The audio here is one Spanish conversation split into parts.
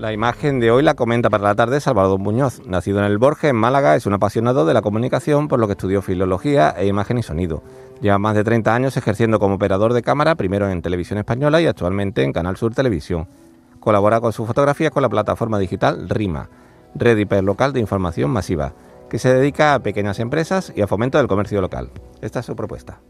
La imagen de hoy la comenta para la tarde Salvador Muñoz. Nacido en el Borges, en Málaga, es un apasionado de la comunicación, por lo que estudió filología e imagen y sonido. Lleva más de 30 años ejerciendo como operador de cámara, primero en Televisión Española y actualmente en Canal Sur Televisión. Colabora con sus fotografías con la plataforma digital RIMA, Red Hiperlocal de Información Masiva, que se dedica a pequeñas empresas y a fomento del comercio local. Esta es su propuesta.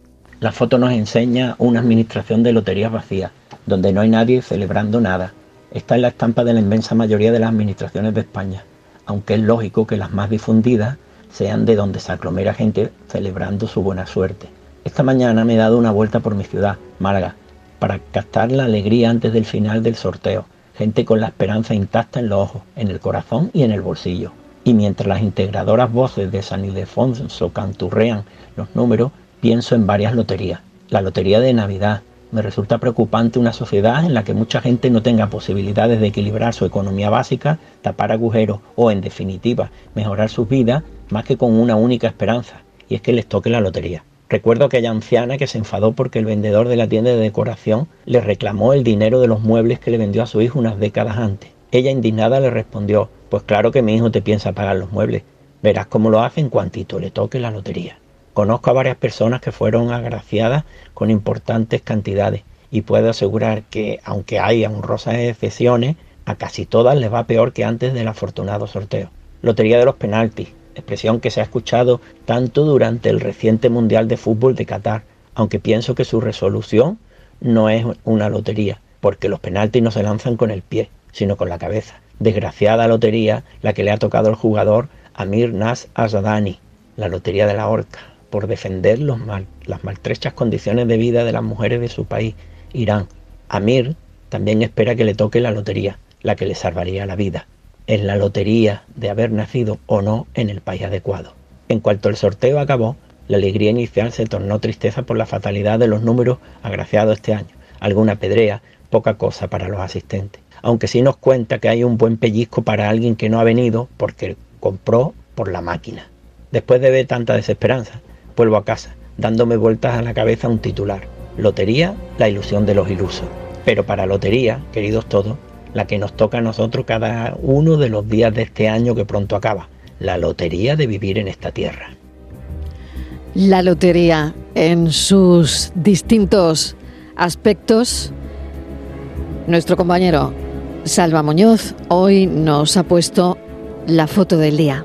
La foto nos enseña una administración de loterías vacías, donde no hay nadie celebrando nada está en la estampa de la inmensa mayoría de las administraciones de España, aunque es lógico que las más difundidas sean de donde se aglomera gente celebrando su buena suerte. Esta mañana me he dado una vuelta por mi ciudad, Málaga, para captar la alegría antes del final del sorteo, gente con la esperanza intacta en los ojos, en el corazón y en el bolsillo. Y mientras las integradoras voces de San Ildefonso canturrean los números, pienso en varias loterías. La lotería de Navidad, me resulta preocupante una sociedad en la que mucha gente no tenga posibilidades de equilibrar su economía básica, tapar agujeros o, en definitiva, mejorar sus vidas más que con una única esperanza, y es que les toque la lotería. Recuerdo aquella anciana que se enfadó porque el vendedor de la tienda de decoración le reclamó el dinero de los muebles que le vendió a su hijo unas décadas antes. Ella indignada le respondió, pues claro que mi hijo te piensa pagar los muebles, verás cómo lo hace en cuantito le toque la lotería. Conozco a varias personas que fueron agraciadas con importantes cantidades y puedo asegurar que, aunque hay honrosas excepciones, a casi todas les va peor que antes del afortunado sorteo. Lotería de los penaltis, expresión que se ha escuchado tanto durante el reciente Mundial de Fútbol de Qatar, aunque pienso que su resolución no es una lotería, porque los penaltis no se lanzan con el pie, sino con la cabeza. Desgraciada lotería la que le ha tocado al jugador Amir Nas Azadani, la lotería de la horca por defender las maltrechas condiciones de vida de las mujeres de su país, Irán. Amir también espera que le toque la lotería, la que le salvaría la vida. Es la lotería de haber nacido o no en el país adecuado. En cuanto el sorteo acabó, la alegría inicial se tornó tristeza por la fatalidad de los números agraciados este año. Alguna pedrea, poca cosa para los asistentes. Aunque sí nos cuenta que hay un buen pellizco para alguien que no ha venido porque compró por la máquina. Después de ver tanta desesperanza, vuelvo a casa, dándome vueltas a la cabeza un titular. Lotería, la ilusión de los ilusos. Pero para lotería, queridos todos, la que nos toca a nosotros cada uno de los días de este año que pronto acaba, la lotería de vivir en esta tierra. La lotería en sus distintos aspectos. Nuestro compañero Salva Muñoz hoy nos ha puesto la foto del día.